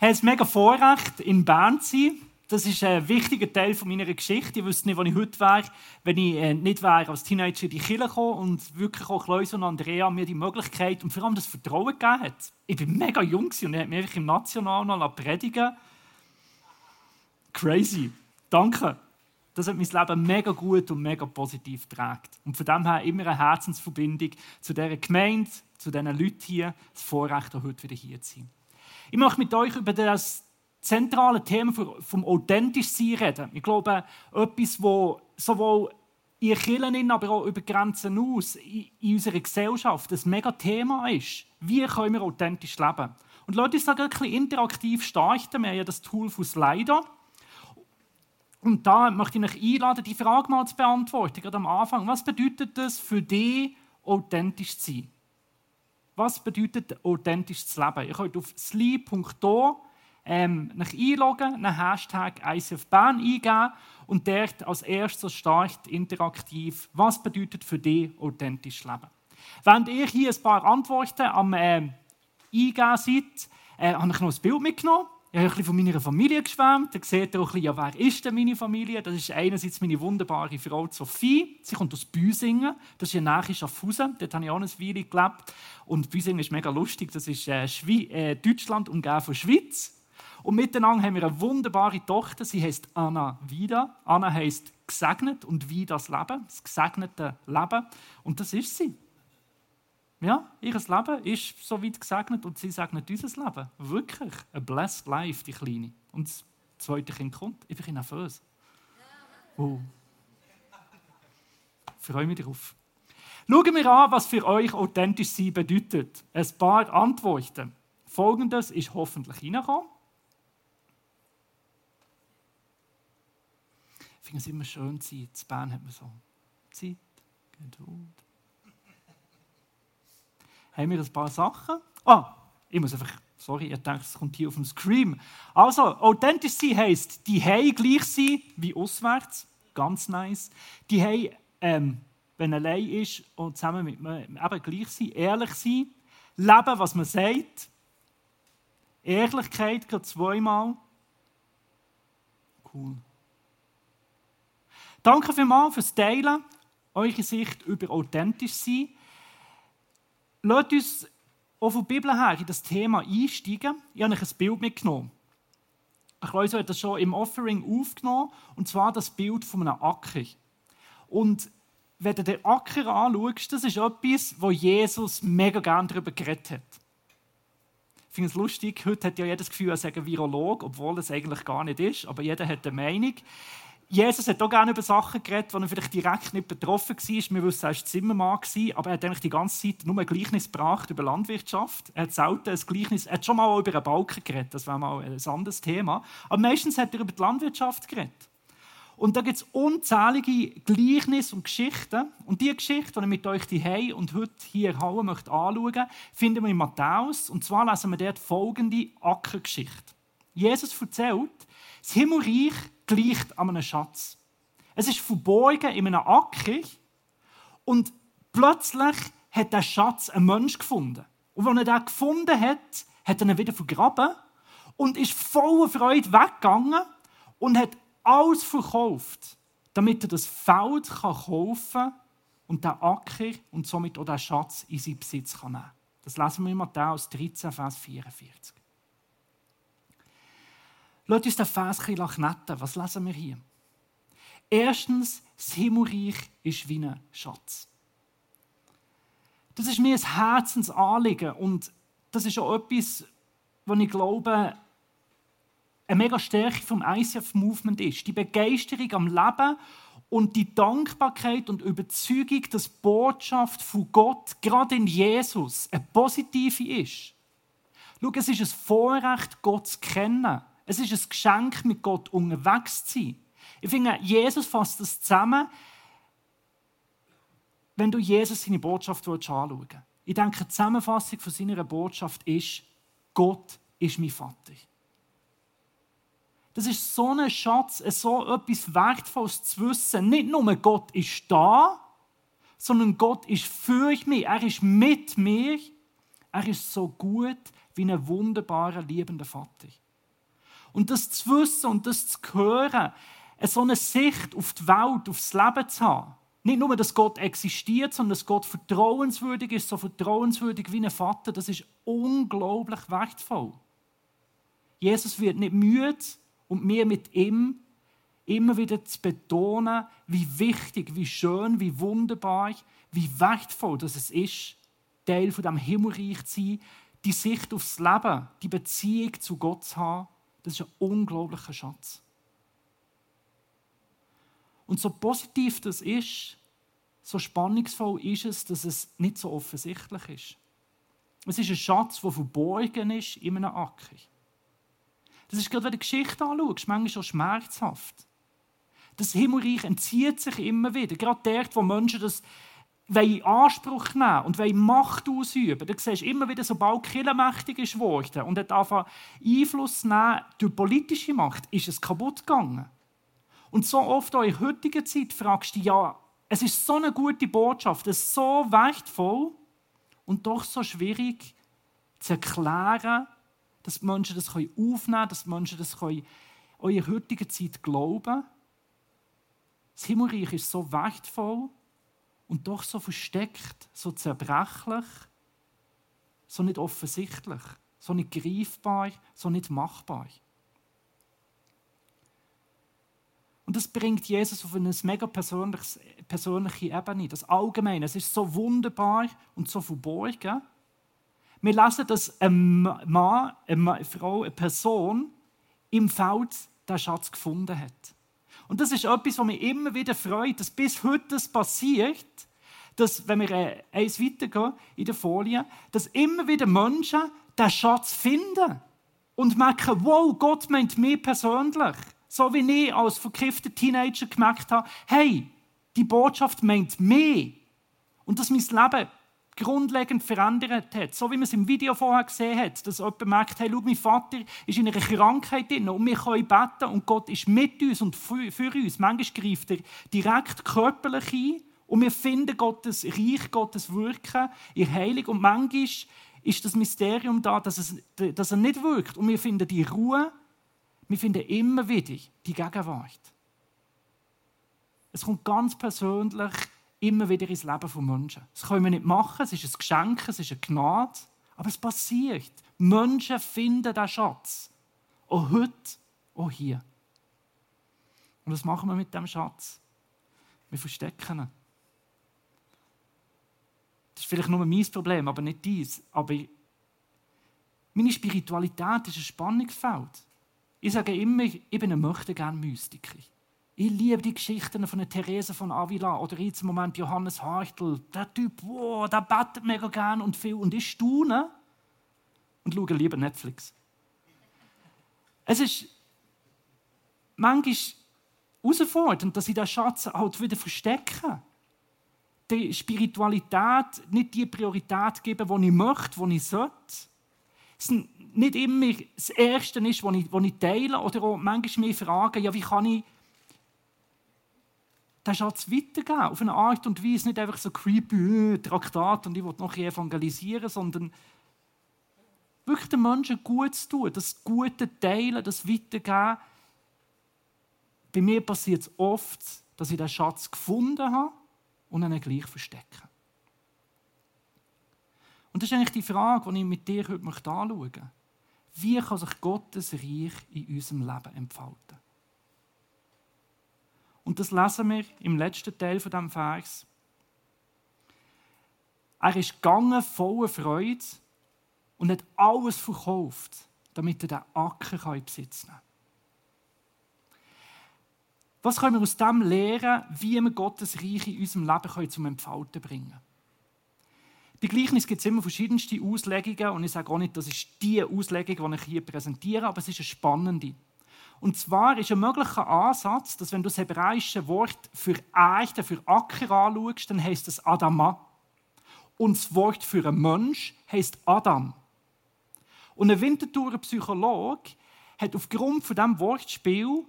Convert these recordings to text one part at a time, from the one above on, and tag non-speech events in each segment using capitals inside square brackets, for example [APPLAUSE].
habe es mega Vorrecht, in Bern zu sein. Das ist ein wichtiger Teil meiner Geschichte. Ich wüsste nicht, wo ich heute wäre, wenn ich äh, nicht wäre als Teenager in die Kirche gekommen und wirklich auch Kleus und Andrea mir die Möglichkeit und vor allem das Vertrauen gegeben hat. Ich war mega jung und er hat mich im National noch predigen Crazy. Danke. Das hat mein Leben mega gut und mega positiv geprägt. Und von dem her immer eine Herzensverbindung zu dieser Gemeinde, zu diesen Leuten hier, das Vorrecht, auch heute wieder hier zu sein. Ich möchte mit euch über das zentrale Thema vom authentisch sein reden. Ich glaube, etwas, wo sowohl in Kirchen, aber auch über Grenzen aus, in unserer Gesellschaft, ein mega Thema ist. Wie können wir authentisch leben? Und Leute, uns da ein interaktiv starten. Wir haben ja das Tool von Slider. Und da möchte ich euch einladen, die Frage mal zu beantworten, gerade am Anfang. Was bedeutet das für dich, authentisch zu sein? Was bedeutet authentisch zu leben? Ihr könnt auf sli.do ähm, einloggen, einen Hashtag ICF Bern eingeben und dort als erstes Start interaktiv, was bedeutet für dich authentisch leben. Während ihr hier ein paar Antworten am äh, Eingeben seid, äh, habe ich noch ein Bild mitgenommen. Ich habe ein von meiner Familie geschwärmt. Da seht ihr auch ein bisschen, ja, wer ist denn meine Familie? Das ist einerseits meine wunderbare Frau Sophie. Sie kommt aus Büsingen. Das ist ja nahe Schaffhausen. Dort habe ich auch eine Weile gelebt. Und Büsingen ist mega lustig. Das ist äh, äh, Deutschland umgeben von Schweiz. Und miteinander haben wir eine wunderbare Tochter, sie heißt Anna Vida. Anna heißt gesegnet und wie das Leben, das gesegnete Leben. Und das ist sie. Ja, ihr Leben ist so weit gesegnet und sie segnet unser Leben. Wirklich. A blessed life, die Kleine. Und das zweite Kind kommt. Ich bin nervös. Oh. Ich freue mich darauf. Schauen wir an, was für euch authentisch sein bedeutet. Ein paar Antworten. Folgendes ist hoffentlich reingekommen. Ich finde es immer schön, Zeit. In Bern hat man so Zeit, Geduld. Haben wir ein paar Sachen? Ah, ich muss einfach, sorry, ihr denkt, es kommt hier auf dem Screen. Also, authentisch sein heisst, die Hei gleich sein wie auswärts. Ganz nice. Die Hei, ähm, wenn er allein ist und zusammen mit mir eben gleich sein, ehrlich sein, leben, was man sagt. Ehrlichkeit gerade zweimal. Cool. Danke vielmals fürs Teilen, eure Sicht über authentisch sein. Lasst uns auch von der Bibel her in das Thema einsteigen. Ich habe euch ein Bild mitgenommen. Ich weiß, hat das schon im Offering aufgenommen, und zwar das Bild von einem Acker. Und wenn du den Acker anschaust, das ist etwas, wo Jesus mega gerne darüber geredet hat. Ich finde es lustig, heute hat ja jeder das Gefühl, er sei ein Virolog, obwohl es eigentlich gar nicht ist, aber jeder hat eine Meinung. Jesus hat auch gerne über Sachen geredet, wo er vielleicht direkt nicht betroffen war. Wir wissen, er war Zimmermann, aber er hat eigentlich die ganze Zeit nur ein Gleichnis gebracht über Landwirtschaft. Er hat selten ein Gleichnis, er hat schon mal über einen Balken geredet, das wäre mal ein anderes Thema. Aber meistens hat er über die Landwirtschaft geredet. Und da gibt es unzählige Gleichnisse und Geschichten. Und diese Geschichte, die ich mit euch hier und heute hier Halle möchte anschauen finden wir in Matthäus. Und zwar lesen wir dort folgende Ackergeschichte. Jesus erzählt, das Himmelreich gleicht an einem Schatz. Es ist verborgen in einem Acker und plötzlich hat der Schatz einen Mensch gefunden. Und als er den gefunden hat, hat er ihn wieder vergraben und ist voller Freude weggegangen und hat alles verkauft, damit er das Feld kaufen kann und den Acker und somit auch den Schatz in seinen Besitz nehmen kann. Das lesen wir in Matthäus 13, Vers 44. Lasst uns den Vers ein Was lesen wir hier? Erstens, das Himmelreich ist wie ein Schatz. Das ist mir ein Herzensanliegen und das ist auch etwas, was ich glaube, eine mega Stärke vom ICF-Movement ist. Die Begeisterung am Leben und die Dankbarkeit und Überzeugung, dass die Botschaft von Gott, gerade in Jesus, eine positive ist. Schau, es ist ein Vorrecht, Gott zu kennen. Es ist ein Geschenk, mit Gott unterwegs zu sein. Ich finde, Jesus fasst das zusammen, wenn du Jesus seine Botschaft anschauen willst. Ich denke, die Zusammenfassung von seiner Botschaft ist, Gott ist mein Vater. Das ist so ein Schatz, so etwas Wertvolles zu wissen. Nicht nur Gott ist da, sondern Gott ist für mich. Er ist mit mir. Er ist so gut wie ein wunderbarer, liebender Vater. Und das zu wissen und das zu hören, so eine Sicht auf die Welt, aufs Leben zu haben. Nicht nur, dass Gott existiert, sondern dass Gott vertrauenswürdig ist, so vertrauenswürdig wie ein Vater, das ist unglaublich wertvoll. Jesus wird nicht müde und wir mit ihm immer wieder zu betonen, wie wichtig, wie schön, wie wunderbar, wie wertvoll dass es ist, Teil von dem Himmelreich zu sein, die Sicht aufs Leben, die Beziehung zu Gott zu haben. Das ist ein unglaublicher Schatz. Und so positiv das ist, so spannungsvoll ist es, dass es nicht so offensichtlich ist. Es ist ein Schatz, der verborgen ist in einem Acker. Das ist gerade, wenn du die Geschichte anschaust, manchmal schon schmerzhaft. Das Himmelreich entzieht sich immer wieder. Gerade dort, wo Menschen das in Anspruch nehmen und Macht ausüben. Da siehst du immer wieder, sobald Kirche mächtig ist worden und hat einfach Einfluss nehmen durch politische Macht, ist es kaputt gegangen. Und so oft auch in heutiger Zeit fragst du dich, ja, es ist so eine gute Botschaft, es ist so wertvoll und doch so schwierig zu erklären, dass die Menschen das aufnehmen können, dass die Menschen das in der heutigen Zeit glauben das Himmelreich ist so wertvoll und doch so versteckt, so zerbrechlich, so nicht offensichtlich, so nicht greifbar, so nicht machbar. Und das bringt Jesus auf eine mega persönliche Ebene. Das Allgemeine, es ist so wunderbar und so verborgen. Wir lesen, dass ein Mann, eine Frau, eine Person im Feld den Schatz gefunden hat. Und das ist etwas, was mich immer wieder freut, dass bis heute das passiert, dass, wenn wir äh, eins weitergehen in der Folie, dass immer wieder Menschen den Schatz finden und merken, wow, Gott meint mich persönlich. So wie ich als verkiffter Teenager gemerkt habe, hey, die Botschaft meint mich. Und dass mein Leben grundlegend verändert hat. So wie man es im Video vorher gesehen hat, dass jemand merkt, hey, schau, mein Vater ist in einer Krankheit drin und wir können beten und Gott ist mit uns und für, uns. Manchmal greift er direkt körperlich ein und wir finden Gottes Reich, Gottes Wirken in Heilung und manchmal ist das Mysterium da, dass, es, dass er nicht wirkt und wir finden die Ruhe, wir finden immer wieder die Gegenwart. Es kommt ganz persönlich immer wieder ins Leben von Menschen. Das können wir nicht machen, es ist ein Geschenk, es ist eine Gnade, aber es passiert. Menschen finden den Schatz. Auch heute, auch hier. Und was machen wir mit dem Schatz? Wir verstecken ihn. Das ist vielleicht nur mein Problem, aber nicht dies. Aber meine Spiritualität ist ein Spannungsfeld. Ich sage immer, ich bin ein möchte gern Mystiker. Ich liebe die Geschichten von Therese von Avila oder jetzt im Moment Johannes Hartl. Der Typ, wow, der betet mega gern und viel. Und ich staune und schaue lieber Netflix. Es ist manchmal herausfordernd, dass ich den Schatz halt wieder verstecke. Die Spiritualität nicht die Priorität geben, die ich möchte, die ich sollte. Es nicht immer das Erste ist, was ich, ich teile. Oder auch manchmal mich fragen, ja, wie kann ich den Schatz weitergeben. Auf eine Art und Weise, nicht einfach so creepy, äh, Traktat und ich will noch evangelisieren, sondern wirklich den Menschen gut zu tun, das Gute teilen, das Weitergeben. Bei mir passiert es oft, dass ich den Schatz gefunden habe und ihn gleich verstecke. Und das ist eigentlich die Frage, die ich mit dir heute anschauen möchte. Wie kann sich Gottes Reich in unserem Leben entfalten? Und das lesen wir im letzten Teil von dem Vers. Er ist gegangen voller Freude und hat alles verkauft, damit er den Acker in Besitz nehmen kann. Was können wir aus dem lernen, wie wir Gottes Reich in unserem Leben zum Entfalten bringen können? Bei Gleichnis gibt es immer verschiedenste Auslegungen und ich sage auch nicht, das ist die Auslegung, die ich hier präsentiere, aber es ist eine spannende. Und zwar ist ein möglicher Ansatz, dass wenn du das hebräische Wort für Erde, für Acker anschaust, dann heißt es Adama. Und das Wort für einen Mensch heißt Adam. Und ein Winterthurer Psychologe hat aufgrund von diesem Wortspiel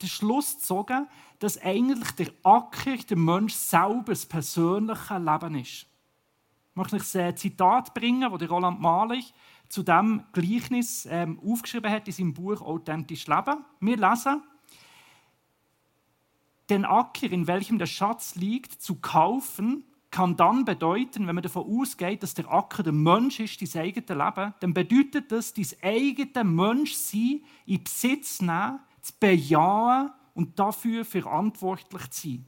den Schluss gezogen, dass eigentlich der Acker der Mensch selber das persönliche Leben ist. Ich möchte ein Zitat bringen, das Roland Mahler zu diesem Gleichnis ähm, aufgeschrieben hat in seinem Buch Authentisch Leben. Wir lesen, den Acker, in welchem der Schatz liegt, zu kaufen, kann dann bedeuten, wenn man davon ausgeht, dass der Acker der Mensch ist, dein eigenes Leben, dann bedeutet das, dein eigenes Menschsein in Besitz nehmen, zu bejahen und dafür verantwortlich zu sein.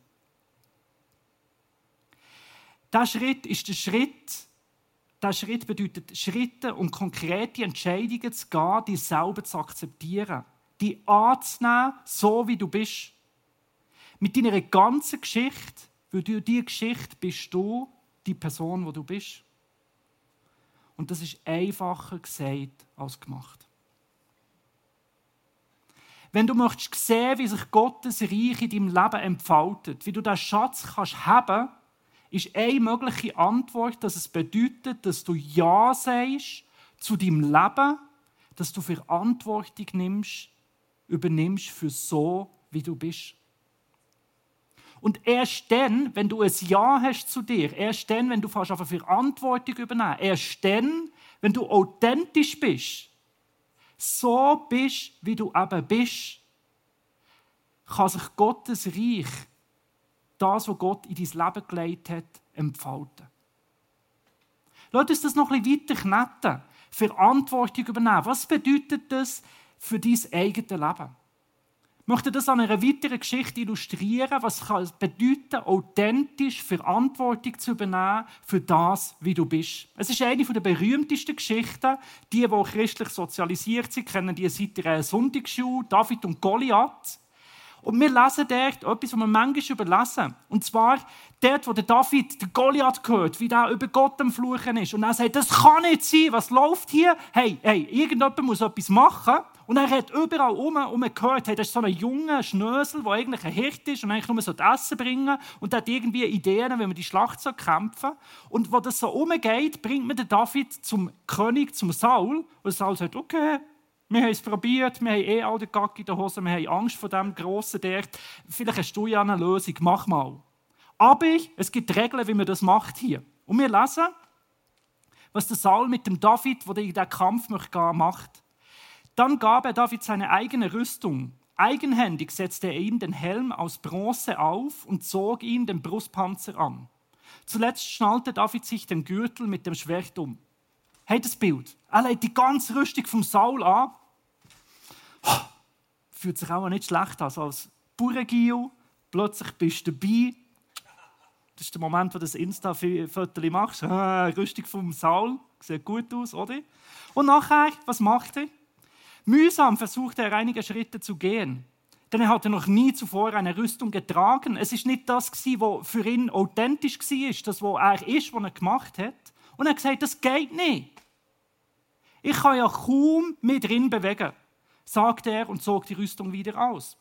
Dieser Schritt ist der Schritt, dieser Schritt bedeutet, Schritte und konkrete Entscheidungen zu gehen, die selber zu akzeptieren, die anzunehmen, so wie du bist. Mit deiner ganzen Geschichte, weil durch diese Geschichte bist du die Person, wo du bist. Und das ist einfacher gesagt als gemacht. Wenn du möchtest sehen, wie sich Gottes Reich in deinem Leben entfaltet, wie du diesen Schatz kannst haben ist eine mögliche Antwort, dass es bedeutet, dass du Ja sagst zu deinem Leben, dass du Verantwortung nimmst, übernimmst für so, wie du bist. Und erst dann, wenn du ein Ja hast zu dir, erst dann, wenn du fast auf Verantwortung übernehmen, erst dann, wenn du authentisch bist, so bist, wie du eben bist, kann sich Gottes Reich das, was Gott in dein Leben gelegt hat, entfalten. Lass uns das noch ein bisschen weiter knetten. Verantwortung übernehmen. Was bedeutet das für dein eigenes Leben? Ich möchte das an einer weiteren Geschichte illustrieren, was es bedeuten, authentisch Verantwortung zu übernehmen für das, wie du bist. Es ist eine der berühmtesten Geschichten. Die, die christlich sozialisiert sind, kennen die seit der Sonntagsschule, David und Goliath. Und wir lesen dort etwas, was wir manchmal überlesen. Und zwar dort, wo der David den Goliath hört, wie der über Gott am Fluchen ist. Und er sagt, das kann nicht sein, was läuft hier? Hey, hey, irgendjemand muss etwas machen. Und er hat überall um und gehört, hey, das ist so ein junger Schnösel, der eigentlich ein Hirt ist und eigentlich nur so das Essen bringen und der hat irgendwie Ideen, wie man die Schlacht so kämpfen Und wo das so umgeht, bringt man den David zum König, zum Saul. Und Saul sagt, okay, wir haben es probiert, wir haben eh all den Gack in der Hose, wir haben Angst vor dem Grossen dort. Vielleicht hast du ja eine Lösung, mach mal. Aber es gibt Regeln, wie man das macht hier. Und wir lesen, was der Saul mit dem David, der in diesen Kampf möchte, macht. Dann gab er David seine eigene Rüstung. Eigenhändig setzte er ihm den Helm aus Bronze auf und zog ihn den Brustpanzer an. Zuletzt schnallte David sich den Gürtel mit dem Schwert um. Hey, das Bild. Er legt die ganze Rüstung vom Saul an fühlt sich auch nicht schlecht an. Also als Bauerngiel, plötzlich bist du dabei. Das ist der Moment, wo du das Insta-Foto machst. Rüstung vom Saul. Sieht gut aus, oder? Und nachher, was macht er? Mühsam versucht er, einige Schritte zu gehen. Denn er hatte noch nie zuvor eine Rüstung getragen. Es ist nicht das, was für ihn authentisch war, das, was er ist, was er gemacht hat. Und er hat gesagt, das geht nicht. Ich kann ja kaum mit drin bewegen sagte er und zog die Rüstung wieder aus.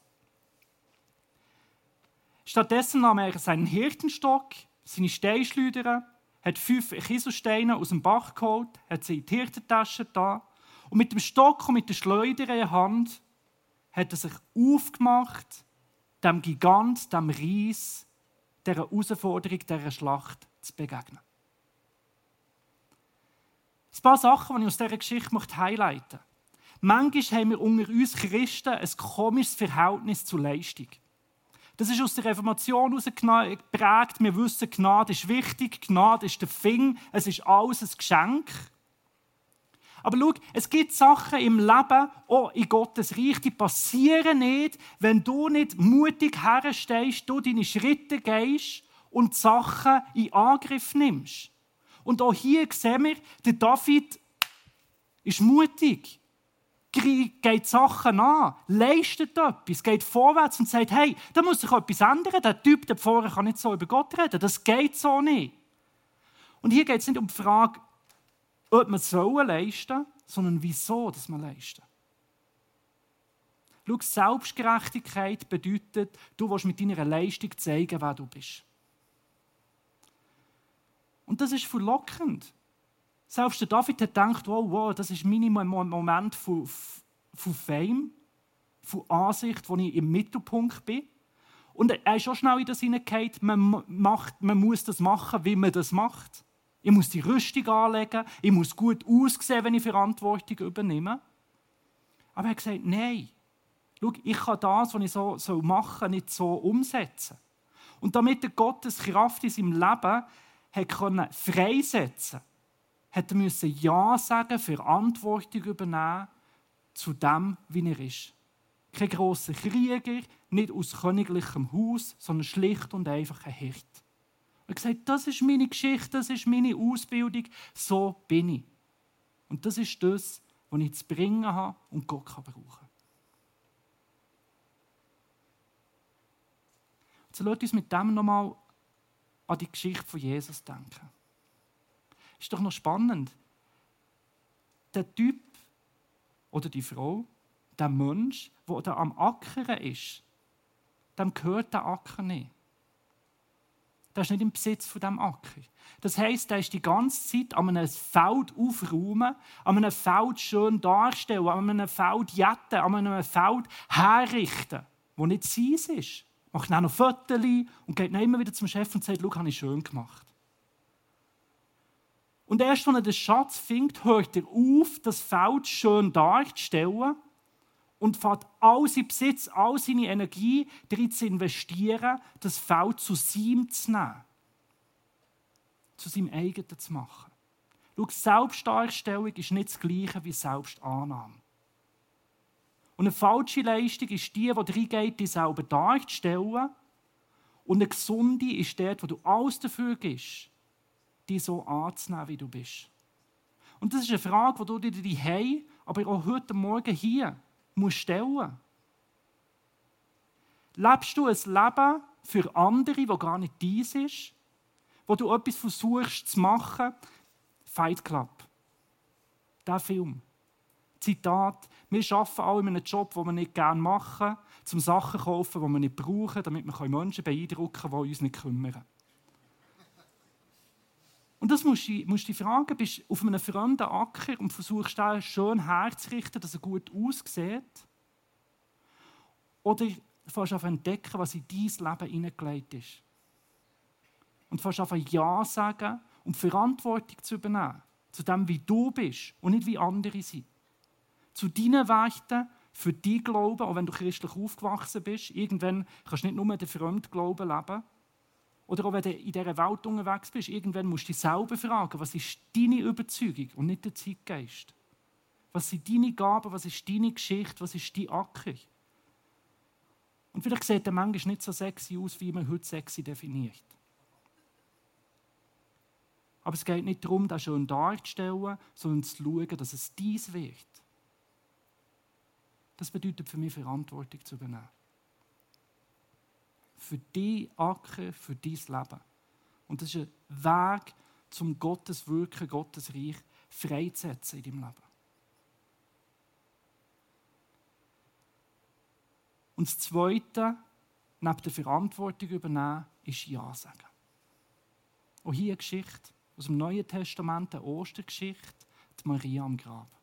Stattdessen nahm er seinen Hirtenstock, seine Steinschleuder, hat fünf Kieselsteine aus dem Bach geholt, hat sie in die Hirtentasche da und mit dem Stock und mit der Schleuder in der Hand hat er sich aufgemacht, dem Gigant, dem Ries, der Herausforderung, dieser Schlacht zu begegnen. Ein paar Sachen, die ich aus dieser Geschichte highlighten möchte. Manchmal haben wir unter uns Christen ein komisches Verhältnis zur Leistung. Das ist aus der Reformation geprägt. Wir wissen, Gnade ist wichtig, Gnade ist der Fing, es ist alles ein Geschenk. Aber schau, es gibt Sachen im Leben, auch in Gottes Reich, die passieren nicht, wenn du nicht mutig herstehst, du deine Schritte gehst und Sachen in Angriff nimmst. Und auch hier sehen wir, der David ist mutig geht Sachen an, leistet etwas, geht vorwärts und sagt, hey, da muss sich etwas ändern. Der Typ da vorne kann nicht so über Gott reden. Das geht so nicht. Und hier geht es nicht um die Frage, ob man es leisten sondern wieso dass man leisten. Schau, Selbstgerechtigkeit bedeutet, du willst mit deiner Leistung zeigen, wer du bist. Und das ist verlockend. Selbst der David hat gedacht, wow, wow, das ist mein Moment von, von Fame, von Ansicht, wo ich im Mittelpunkt bin. Und er ist schon schnell in das hineingehauen, man, macht, man muss das machen, wie man das macht. Ich muss die Rüstung anlegen, ich muss gut aussehen, wenn ich Verantwortung übernehme. Aber er hat gesagt, nein, schau, ich kann das, was ich so, so machen nicht so umsetzen. Und damit er Gottes Kraft in seinem Leben hat können freisetzen musste er Ja sagen, Verantwortung übernehmen zu dem, wie er ist. Kein grosser Krieger, nicht aus königlichem Haus, sondern schlicht und einfach ein Hirt. Er hat gesagt, das ist meine Geschichte, das ist meine Ausbildung, so bin ich. Und das ist das, was ich zu bringen habe und Gott kann brauchen So lasst uns mit dem nochmal an die Geschichte von Jesus denken. Ist doch noch spannend. Der Typ oder die Frau, der Mensch, der da am Ackern ist, dem gehört der Acker nicht. Der ist nicht im Besitz von dem Acker. Das heißt, der ist die ganze Zeit an einem Feld aufräumen, an einem Feld schön darstellen, an einem Feld jetten, an einem Feld herrichten, wo nicht sein ist. Macht dann noch Fotos und geht dann immer wieder zum Chef und sagt, schau, habe ich schön gemacht. Und erst, wenn er den Schatz findet, hört er auf, das Feld schön darzustellen und fährt all seinen Besitz, all seine Energie darin zu investieren, das Feld zu seinem zu nehmen. Zu seinem eigenen zu machen. Schau, Selbstdarstellung ist nicht das Gleiche wie Selbstannahme. Und eine falsche Leistung ist die, die reingeht, dich selber darzustellen. Und eine gesunde ist die, wo du alles dafür gibst, dich so anzunehmen, wie du bist. Und das ist eine Frage, die du dir die aber auch heute Morgen hier musst stellen. Lebst du ein Leben für andere, wo gar nicht dies ist, wo du etwas versuchst zu machen? Fight Club. Der Film. Zitat: Wir arbeiten alle in einem Job, den wir nicht gerne machen, zum Sachen kaufen, die wir nicht brauchen, damit wir Menschen beeindrucken können, die uns nicht kümmern. Und das musst du, musst du fragen, bist du auf einem fremden Acker und versuchst, den schön herzurichten, dass er gut aussieht? Oder fährst du auf entdecken, was in dein Leben hineingelegt ist? Und fährst auf Ja sagen und Verantwortung zu übernehmen. Zu dem, wie du bist und nicht wie andere sind. Zu deinen Werten, für dein Glauben, auch wenn du christlich aufgewachsen bist. Irgendwann kannst du nicht nur den Fremdglauben leben, oder auch wenn du in dieser Welt unterwegs bist, irgendwann musst du dich selber fragen, was ist deine Überzeugung und nicht der Zeitgeist? Was sind deine Gaben, was ist deine Geschichte, was ist dein Acker? Und vielleicht sieht der manchmal nicht so sexy aus, wie man heute sexy definiert. Aber es geht nicht darum, das schön darzustellen, sondern zu schauen, dass es dies wird. Das bedeutet für mich, Verantwortung zu übernehmen für dein Acker, für dein Leben. Und das ist ein Weg, zum Gottes Wirken, Gottes Reich freizusetzen in deinem Leben. Und das Zweite, neben der Verantwortung übernehmen, ist Ja sagen. Auch hier eine Geschichte aus dem Neuen Testament, eine Ostergeschichte, die Maria am Grab.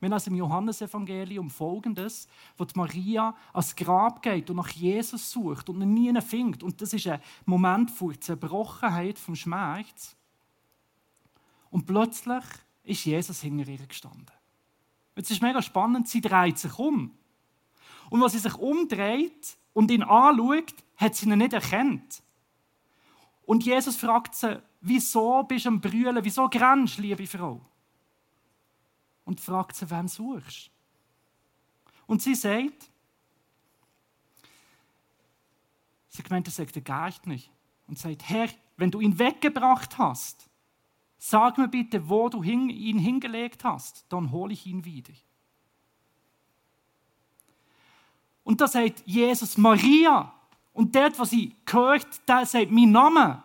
Wir lesen im Johannesevangelium folgendes, wo die Maria ans Grab geht und nach Jesus sucht und ihn nie findet. Und das ist ein Moment von Zerbrochenheit, vom Schmerz. Und plötzlich ist Jesus hinter ihr gestanden. Jetzt ist mega spannend, sie dreht sich um. Und als sie sich umdreht und ihn anschaut, hat sie ihn nicht erkannt. Und Jesus fragt sie, wieso bist du am Brüllen, wieso grenzt, liebe Frau? Und fragt sie, wen suchst Und sie sagt, sie gemeint, er sagt der Geist nicht. Und sagt, Herr, wenn du ihn weggebracht hast, sag mir bitte, wo du ihn hingelegt hast, dann hole ich ihn wieder. Und da sagt Jesus Maria. Und dort, was sie hört, der sagt mein Name.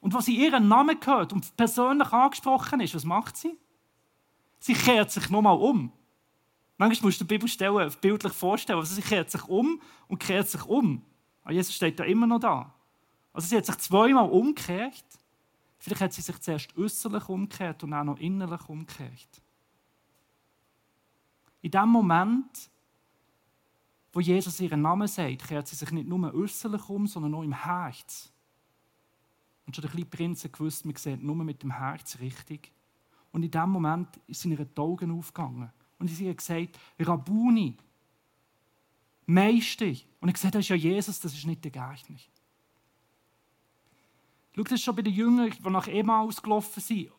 Und was sie ihren Namen gehört und persönlich angesprochen ist, was macht sie? Sie kehrt sich nochmal um. Manchmal musst du die Bibelstellen bildlich vorstellen. Also sie kehrt sich um und kehrt sich um. Aber Jesus steht da immer noch da. Also sie hat sich zweimal umgekehrt. Vielleicht hat sie sich zuerst äußerlich umgekehrt und auch noch innerlich umgekehrt. In dem Moment, wo Jesus ihren Namen sagt, kehrt sie sich nicht nur äußerlich um, sondern auch im Herz. Und schon der kleine Prinz hat gewusst, man sieht nur mit dem Herz richtig. Und in dem Moment sind ihre Augen aufgegangen. Und sie hat gesagt, Rabuni, Meister. Und ich gesagt, das ist ja Jesus, das ist nicht der Gärtner. Schau, das ist schon bei den Jüngern, die nach Emmaus gelaufen sind,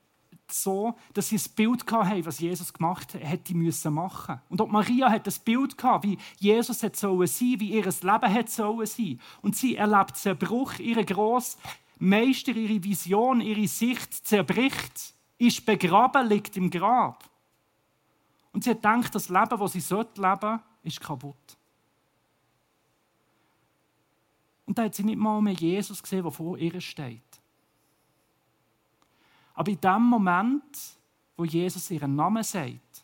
so, dass sie ein Bild hatten, was Jesus gemacht hat, hätte müssen machen. Und auch Maria hat ein Bild gehabt, wie Jesus hat sollen sein, wie ihr Leben hat sollen sein. Und sie erlebt Zerbruch, ihre grosse Meister, ihre Vision, ihre Sicht zerbricht, ist begraben, liegt im Grab. Und sie hat gedacht, das Leben, das sie leben sollte, ist kaputt. Und da hat sie nicht mal mehr Jesus gesehen, der vor ihr steht. Aber in dem Moment, wo Jesus ihren Namen sagt,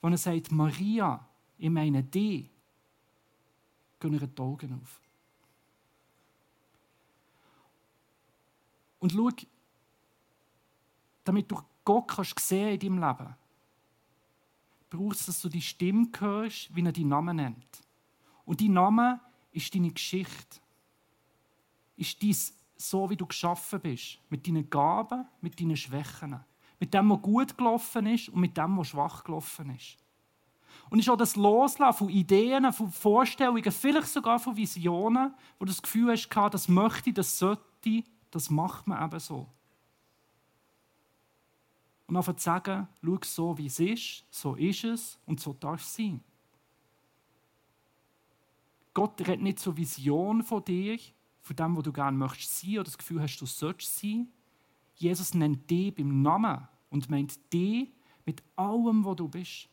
wo er sagt, Maria, ich meine dich, gehen ihre Augen auf. Und schau, damit du Gott kannst sehen in deinem Leben, braucht es, dass du die Stimme hörst, wie er deinen Namen nennt. Und dein Name ist deine Geschichte ist dies so, wie du geschaffen bist. Mit deinen Gaben, mit deinen Schwächen. Mit dem, was gut gelaufen ist und mit dem, was schwach gelaufen ist. Und ist auch das Loslassen von Ideen, von Vorstellungen, vielleicht sogar von Visionen, wo du das Gefühl hast, das möchte das sollte, das macht man eben so. Und einfach zu sagen, schau so, wie es ist, so ist es und so darf es sein. Gott redet nicht zur Vision von dir, von dem, wo du gerne möchtest sein oder das Gefühl hast, du sollst sein. Jesus nennt dich beim Namen und meint dich mit allem, wo du bist.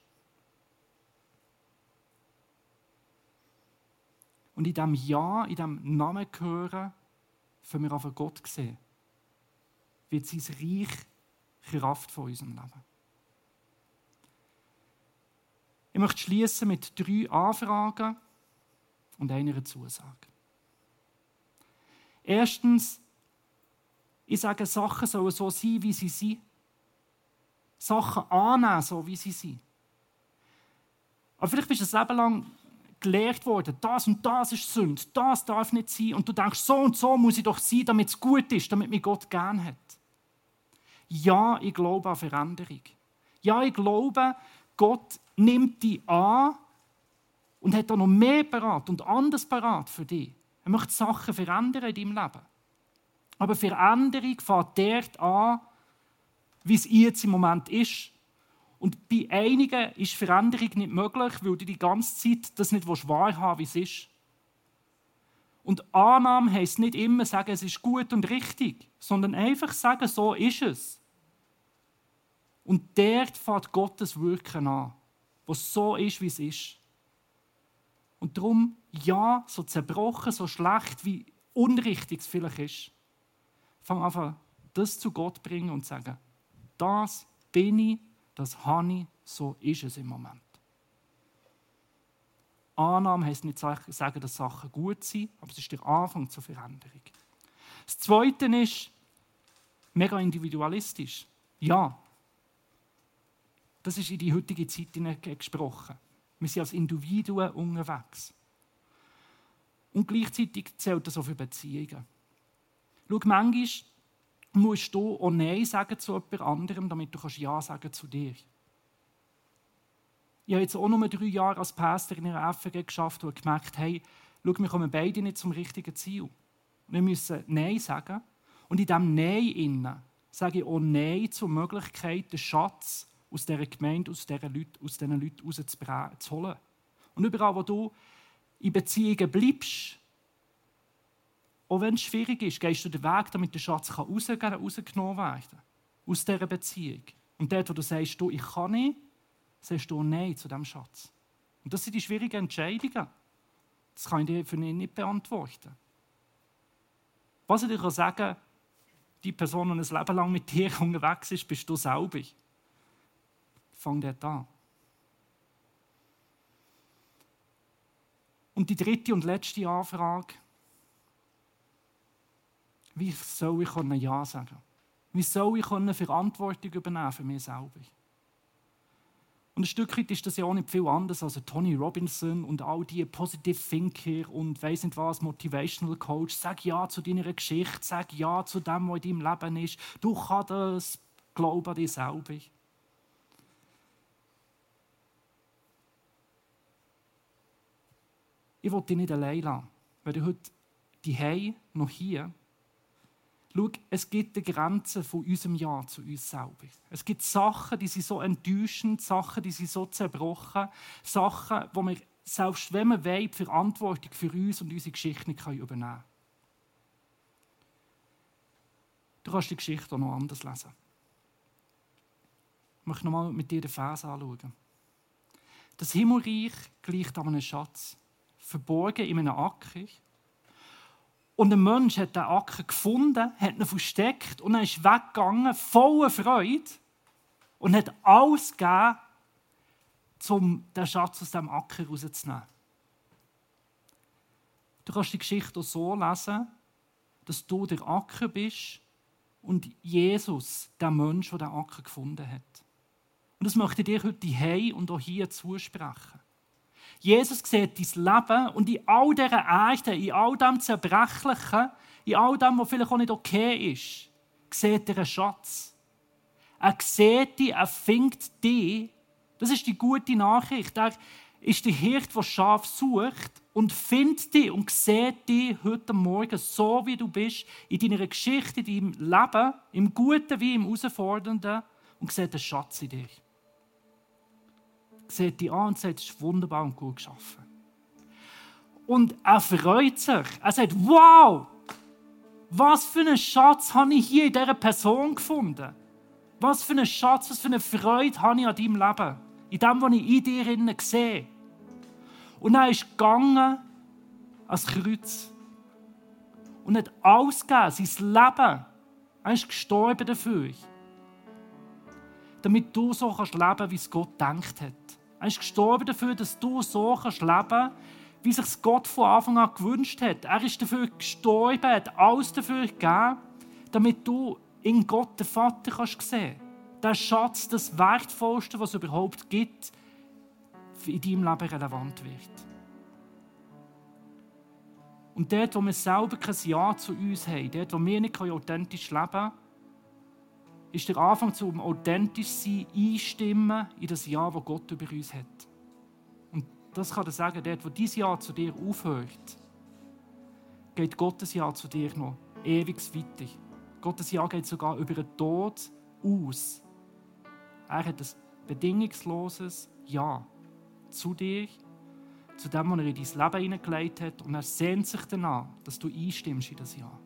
Und in diesem Ja, in diesem Namen hören, können wir auf Gott sehen. Wird sein Reich Kraft von unserem Leben. Ich möchte schließen mit drei Anfragen und einer Zusage. Erstens, ich sage, Sachen sollen so sein, wie sie sind. Sachen annehmen, so wie sie sind. Aber vielleicht bist du ein Leben lang gelehrt worden, das und das ist Sünde, das darf nicht sein. Und du denkst, so und so muss ich doch sein, damit es gut ist, damit mich Gott gern hat. Ja, ich glaube an Veränderung. Ja, ich glaube, Gott nimmt dich an und hat da noch mehr parat und anders parat für dich. Er möchte Sachen verändern in deinem Leben. Aber Veränderung fängt dort an, wie es jetzt im Moment ist. Und bei einigen ist Veränderung nicht möglich, weil du die ganze Zeit das nicht wahrhaben willst, wie es ist. Und Annahme heisst nicht immer sagen, es ist gut und richtig, sondern einfach sagen, so ist es. Und dort fängt Gottes Wirken an, was so ist, wie es ist. Und darum, ja, so zerbrochen, so schlecht, wie unrichtig es vielleicht ist, fang einfach das zu Gott bringen und sagen, das bin ich, das habe ich, so ist es im Moment. Annahme heisst nicht sagen, dass Sachen gut sind, aber es ist der Anfang zur Veränderung. Das Zweite ist mega individualistisch. Ja, das ist in die heutige Zeit gesprochen. Wir sind als Individuen unterwegs. Und gleichzeitig zählt das auch für Beziehungen. Schau, manchmal musst du auch Nein sagen zu jemand anderem, damit du Ja sagen zu dir. Ich habe jetzt auch nur drei Jahre als Pastor in einer FG geschafft und gemerkt, hey, schau, wir kommen beide nicht zum richtigen Ziel. Wir müssen Nein sagen. Und in diesem Nein sage ich auch Nein zur Möglichkeit, den Schatz aus dieser Gemeinde, aus diesen Leuten, aus diesen Leuten rauszuholen. Und überall, wo du in Beziehungen bleibst, auch wenn es schwierig ist, gehst du den Weg, damit der Schatz rausgenommen werden kann. Aus dieser Beziehung. Und dort, wo du sagst, du, ich kann nicht, sagst du Nein zu diesem Schatz. Und das sind die schwierigen Entscheidungen. Das kann ich dir für dich nicht beantworten. Was ich dir sagen kann, die Person, die ein Leben lang mit dir [LAUGHS] unterwegs ist, bist du selber fang dort an. Und die dritte und letzte Anfrage. Wie soll ich Ja sagen? Wie soll ich Verantwortung übernehmen für mich selber? Und Und ein Stück weit ist das ja auch nicht viel anders als Tony Robinson und all die Positive Thinker und weiss nicht was, Motivational Coach. Sag ja zu deiner Geschichte, sag ja zu dem, was in deinem Leben ist. Du kannst das, glaub an dich selber. Ich will dich nicht allein lassen. Wenn du heute die noch hier Schau, es gibt eine Grenze von unserem Ja zu uns selber. Es gibt Sachen, die sind so enttäuschend, Sachen, die sind so zerbrochen, Sachen, wo wir, selbst wenn wir wollen, die Verantwortung für uns und unsere Geschichte nicht übernehmen können. Du kannst die Geschichte auch noch anders lesen. Ich möchte nochmal mit dir den Vers anschauen. Das Himmelreich gleicht an einem Schatz, verborgen in einem Acker, und ein Mensch hat den Acker gefunden, hat ihn versteckt und er ist weggegangen, voller Freude und hat alles gegeben, um den Schatz aus dem Acker rauszunehmen. Du kannst die Geschichte auch so lesen, dass du der Acker bist und Jesus der Mensch, der den Acker gefunden hat. Und das möchte ich dir heute hier und auch hier zusprechen. Jesus sieht dein Leben und in all dieser Erde, in all dem Zerbrechlichen, in all dem, was vielleicht auch nicht okay ist, sieht er einen Schatz. Er sieht dich, er findet dich. Das ist die gute Nachricht. Er ist der Hirt, der Schaf sucht und findet dich und sieht dich heute Morgen so, wie du bist, in deiner Geschichte, in deinem Leben, im Guten wie im Herausfordernden und sieht einen Schatz in dir sieht die an und sagt, es ist wunderbar und gut geschaffen. Und er freut sich. Er sagt, wow, was für einen Schatz habe ich hier in dieser Person gefunden? Was für einen Schatz, was für eine Freude habe ich an deinem Leben? In dem, was ich in dir sehe. Und er ist gegangen ans Kreuz und hat alles gegeben, sein Leben. Er ist gestorben dafür. Damit du so kannst leben, wie es Gott denkt hat. Er ist gestorben dafür, dass du so kannst leben kannst, wie sich Gott von Anfang an gewünscht hat. Er ist dafür gestorben, hat alles dafür gegeben, damit du in Gott den Vater kannst sehen Der Schatz, das Wertvollste, was es überhaupt gibt, in deinem Leben relevant wird. Und dort, wo wir selber kein Ja zu uns haben, dort, wo wir nicht authentisch leben können, ist der Anfang zum authentisch sein, einstimmen in das Ja, das Gott über uns hat. Und das kann er sagen, dort, wo dieses Ja zu dir aufhört, geht Gottes Ja zu dir noch ewig weiter. Gottes Ja geht sogar über den Tod aus. Er hat ein bedingungsloses Ja zu dir, zu dem, was er in dein Leben hineingelegt hat. Und er sehnt sich danach, dass du einstimmst in das Ja.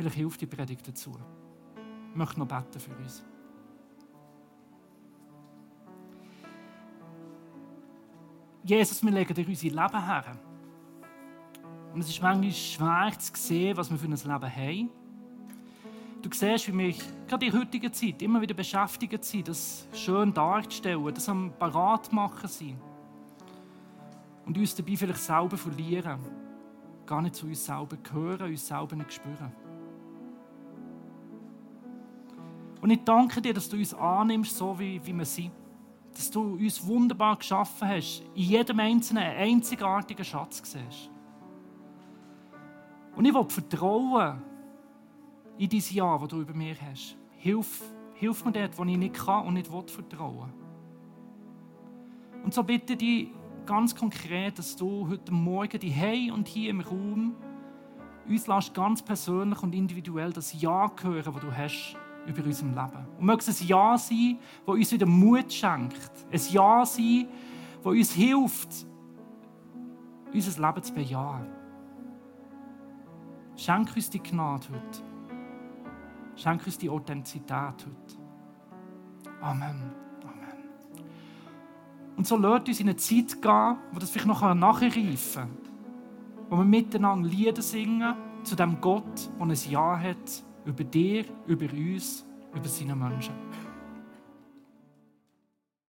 Vielleicht hilft die Predigt dazu. Ich möchte noch beten für uns. Jesus, wir legen dir unser Leben her. Und es ist manchmal schwer zu sehen, was wir für ein Leben haben. Du siehst, wie wir gerade in der heutigen Zeit immer wieder beschäftigt sind, das schön darzustellen, das am Parat machen sind. Und uns dabei vielleicht selber verlieren. Gar nicht zu uns selber gehören, uns selber nicht spüren. Und ich danke dir, dass du uns annimmst, so wie, wie wir sind. Dass du uns wunderbar geschaffen hast, in jedem Einzelnen einen einzigartigen Schatz siehst. Und ich will vertrauen in dein Ja, das du über mir hast. Hilf, hilf mir dort, wo ich nicht kann und nicht will vertrauen. Und so bitte ich dich ganz konkret, dass du heute Morgen die Hey und hier im Raum uns ganz persönlich und individuell das Ja hören, das du hast über unserem Leben. Und möge es ein Ja sein, das uns wieder Mut schenkt. Ein Ja sein, das uns hilft, unser Leben zu bejahen. Schenk uns die Gnade heute. Schenk uns die Authentizität heute. Amen. Amen. Und so lasst uns in eine Zeit gehen, wo das vielleicht noch nachreifen kann. Wo wir miteinander Lieder singen zu dem Gott, der ein Ja hat über dir, über uns, über seine Menschen.